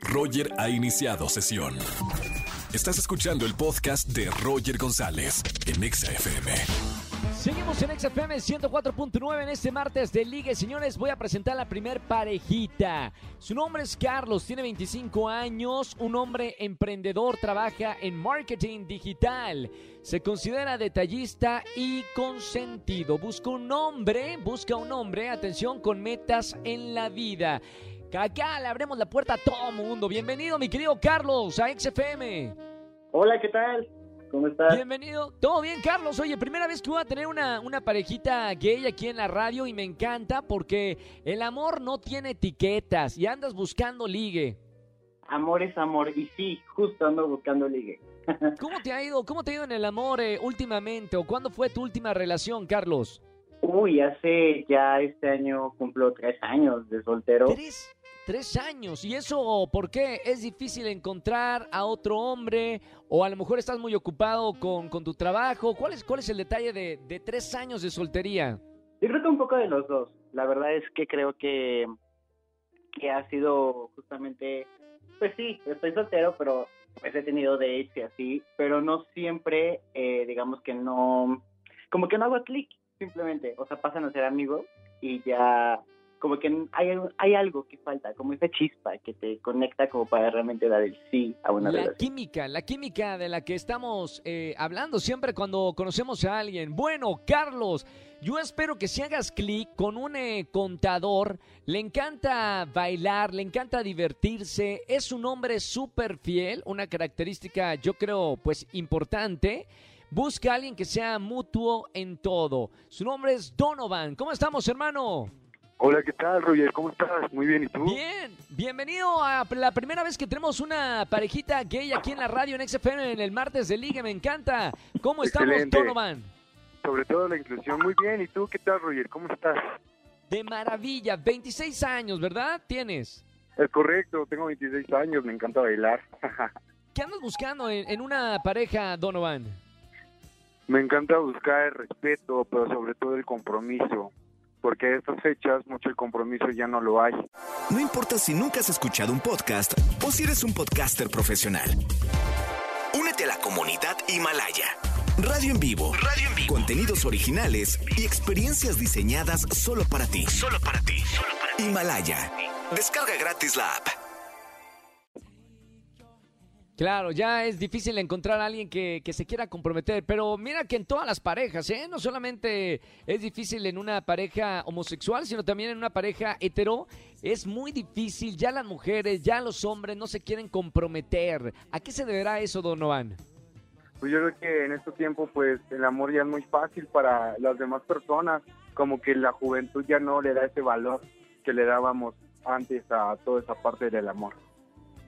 Roger ha iniciado sesión. Estás escuchando el podcast de Roger González en Exa FM. Seguimos en XFM 104.9 en este martes de Liga. Señores, voy a presentar la primer parejita. Su nombre es Carlos, tiene 25 años, un hombre emprendedor, trabaja en marketing digital. Se considera detallista y consentido. Busca un hombre, busca un hombre, atención, con metas en la vida. Acá le abrimos la puerta a todo mundo. Bienvenido, mi querido Carlos, a XFM. Hola, ¿qué tal? ¿Cómo estás? Bienvenido. ¿Todo bien, Carlos? Oye, primera vez que voy a tener una, una parejita gay aquí en la radio y me encanta porque el amor no tiene etiquetas y andas buscando ligue. Amor es amor. Y sí, justo ando buscando ligue. ¿Cómo te ha ido? ¿Cómo te ha ido en el amor eh, últimamente? ¿O cuándo fue tu última relación, Carlos? Uy, hace ya este año cumplo tres años de soltero. ¿Tres? Tres años. ¿Y eso por qué? ¿Es difícil encontrar a otro hombre? ¿O a lo mejor estás muy ocupado con, con tu trabajo? ¿Cuál es, ¿Cuál es el detalle de, de tres años de soltería? Yo creo que un poco de los dos. La verdad es que creo que, que ha sido justamente, pues sí, estoy soltero, pero pues he tenido dates y así, pero no siempre, eh, digamos que no, como que no hago clic, simplemente. O sea, pasan a ser amigos y ya como que hay, hay algo que falta, como esa chispa que te conecta como para realmente dar el sí a una La relación. química, la química de la que estamos eh, hablando siempre cuando conocemos a alguien. Bueno, Carlos, yo espero que si hagas clic con un eh, contador, le encanta bailar, le encanta divertirse, es un hombre súper fiel, una característica yo creo pues importante. Busca a alguien que sea mutuo en todo. Su nombre es Donovan. ¿Cómo estamos, hermano? Hola, ¿qué tal, Roger? ¿Cómo estás? Muy bien, ¿y tú? Bien, bienvenido a la primera vez que tenemos una parejita gay aquí en la radio en XFM en el martes de Liga, me encanta. ¿Cómo estamos. Donovan? Sobre todo la inclusión. Muy bien, ¿y tú qué tal, Roger? ¿Cómo estás? De maravilla, 26 años, ¿verdad? Tienes. Es correcto, tengo 26 años, me encanta bailar. ¿Qué andas buscando en, en una pareja, Donovan? me encanta buscar el respeto, pero sobre todo el compromiso. Porque a estas fechas mucho el compromiso ya no lo hay. No importa si nunca has escuchado un podcast o si eres un podcaster profesional. Únete a la comunidad Himalaya. Radio en vivo. Radio en vivo. Contenidos originales y experiencias diseñadas solo para ti. Solo para ti. Himalaya. Descarga gratis la app. Claro, ya es difícil encontrar a alguien que, que se quiera comprometer, pero mira que en todas las parejas, ¿eh? No solamente es difícil en una pareja homosexual, sino también en una pareja hetero. Es muy difícil, ya las mujeres, ya los hombres no se quieren comprometer. ¿A qué se deberá eso, Donovan? Pues yo creo que en este tiempo, pues el amor ya es muy fácil para las demás personas. Como que la juventud ya no le da ese valor que le dábamos antes a toda esa parte del amor.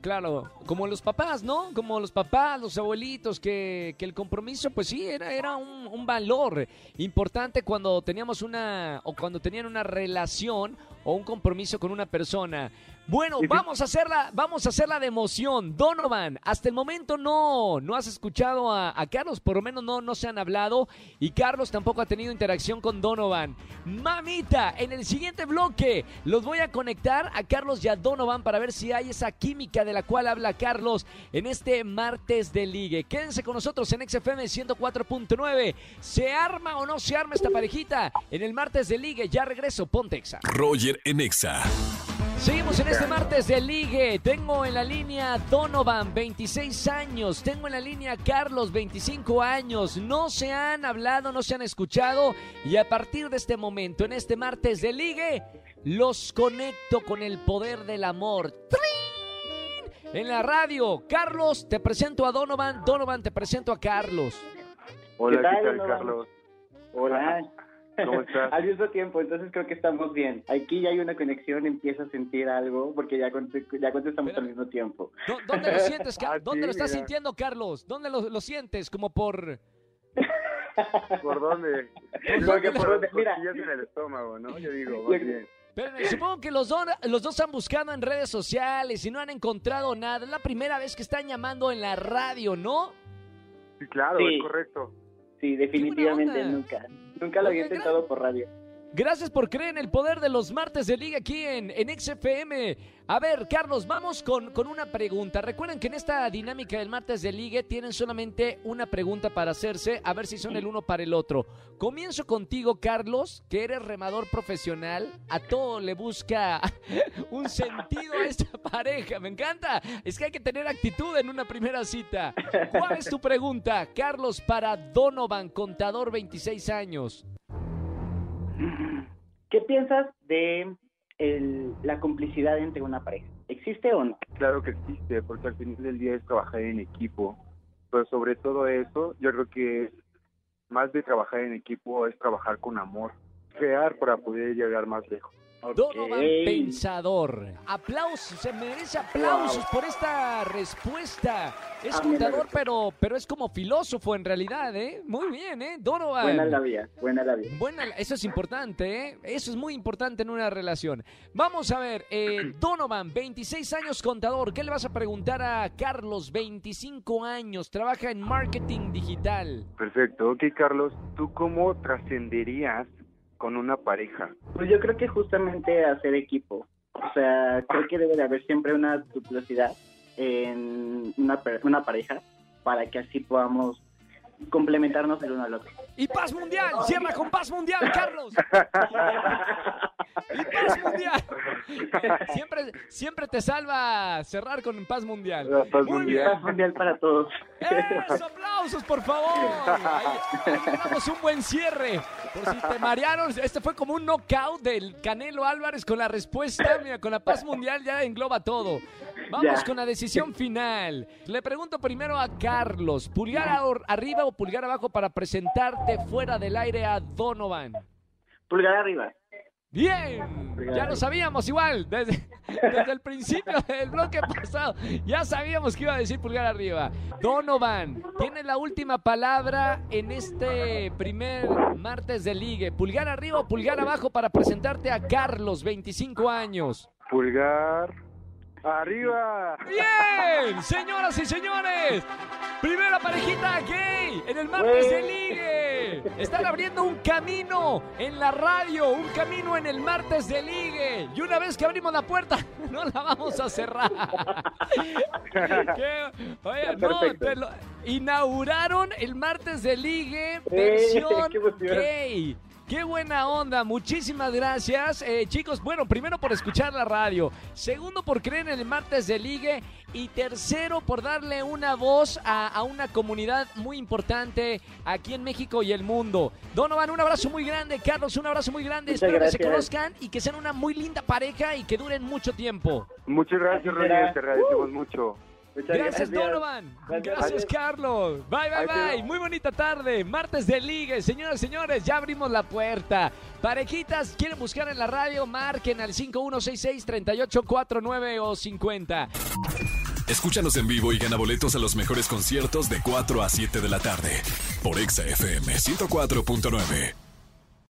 Claro, como los papás, ¿no? Como los papás, los abuelitos, que, que el compromiso, pues sí, era, era un, un, valor importante cuando teníamos una, o cuando tenían una relación o un compromiso con una persona. Bueno, vamos a hacerla, vamos a hacerla de emoción. Donovan, hasta el momento no, no has escuchado a, a, Carlos, por lo menos no, no se han hablado y Carlos tampoco ha tenido interacción con Donovan. Mamita, en el siguiente bloque los voy a conectar a Carlos y a Donovan para ver si hay esa química de la cual habla Carlos en este martes de ligue. Quédense con nosotros en XFM 104.9. ¿Se arma o no se arma esta parejita? En el martes de ligue, ya regreso, Pontexa. Roger en Exa. Seguimos en este martes de ligue. Tengo en la línea Donovan, 26 años. Tengo en la línea Carlos, 25 años. No se han hablado, no se han escuchado. Y a partir de este momento, en este martes de ligue, los conecto con el poder del amor. ¡Trin! En la radio, Carlos, te presento a Donovan. Donovan, te presento a Carlos. Hola, ¿Qué tal, ¿qué tal, Donovan? Carlos? Hola. ¿Cómo estás? Al mismo tiempo, entonces creo que estamos bien. Aquí ya hay una conexión, empiezo a sentir algo, porque ya, cont- ya contestamos Pero- al mismo tiempo. ¿Dó- ¿Dónde lo sientes, Car- Ah, ¿Dónde sí, lo estás mira. sintiendo, Carlos? ¿Dónde lo, lo sientes? Como por... ¿Por dónde? Porque por dónde- mira. En el estómago, ¿no? Yo digo, más bien. Pero supongo que los, dos- los dos han buscado en redes sociales y no han encontrado nada. Es la primera vez que están llamando en la radio, ¿no? Sí, claro, Sí. es correcto. Sí, definitivamente nunca. Nunca lo había intentado por radio. Gracias por creer en el poder de los martes de liga aquí en, en XFM. A ver, Carlos, vamos con, con una pregunta. Recuerden que en esta dinámica del martes de liga tienen solamente una pregunta para hacerse, a ver si son el uno para el otro. Comienzo contigo, Carlos, que eres remador profesional. A todo le busca un sentido a esta pareja. Me encanta. Es que hay que tener actitud en una primera cita. ¿Cuál es tu pregunta, Carlos, para Donovan, contador 26 años? ¿Qué piensas de el- la complicidad entre una pareja? ¿Existe o no? Claro que existe, porque al final del día es trabajar en equipo. Pero sobre todo eso, yo creo que más de trabajar en equipo es trabajar con amor, crear para poder llegar más lejos. Donovan. Pensador. Aplausos, se merece aplausos por esta respuesta. Es A mí me contador, pero, pero es como filósofo en realidad, ¿eh? Muy bien, ¿eh? Donovan. Buena la vida, buena la vida. Buena, eso es importante, ¿eh? Eso es muy importante en una relación. Vamos a ver, eh, Donovan, 26 años contador. ¿Qué le vas a preguntar a Carlos, 25 años? Trabaja en marketing digital. Perfecto. Ok, Carlos, ¿tú cómo trascenderías con una pareja? Pues yo creo que justamente hacer equipo. O sea, creo que debe de haber siempre una duplicidad en una, una pareja para que así podamos complementarnos el uno al otro. Y paz mundial, cierra con paz mundial, Carlos. Y paz mundial. Siempre, siempre te salva cerrar con paz mundial. La paz Muy mundial. Paz mundial para todos. ¡Eso! ¡Aplausos, por favor! Ahí, ahí damos un buen cierre. Por si te marearon, este fue como un knockout del Canelo Álvarez con la respuesta. Mira, con la paz mundial ya engloba todo. Vamos Ya. con la decisión final. Le pregunto primero a Carlos: ¿pulgar a- arriba o pulgar abajo para presentarte fuera del aire a Donovan? Pulgar arriba. Bien, ya lo sabíamos igual, desde, desde el principio del bloque pasado, ya sabíamos que iba a decir pulgar arriba. Donovan, tiene la última palabra en este primer martes de ligue. Pulgar arriba o pulgar abajo para presentarte a Carlos, 25 años. Pulgar arriba. Bien, señoras y señores, primera parejita gay en el martes de ligue. Están abriendo un camino en la radio, un camino en el martes de ligue. Y una vez que abrimos la puerta, no la vamos a cerrar. ¿Qué? Oye, no, te lo- inauguraron el martes de ligue versión gay. Qué buena onda, muchísimas gracias. Eh, chicos, bueno, primero por escuchar la radio, segundo por creer en el martes de ligue y tercero por darle una voz a, a una comunidad muy importante aquí en México y el mundo. Donovan, un abrazo muy grande, Carlos, un abrazo muy grande. Muchas Espero que se conozcan y que sean una muy linda pareja y que duren mucho tiempo. Muchas gracias. Roger. Te agradecemos mucho. Muchas Gracias, Donovan. Gracias. Gracias, Carlos. Bye, bye, bye. Muy bonita tarde. Martes de ligue. Señoras y señores, ya abrimos la puerta. Parejitas, quieren buscar en la radio, marquen al 5166-3849 o 50. Escúchanos en vivo y gana boletos a los mejores conciertos de 4 a 7 de la tarde por Exa FM 104.9.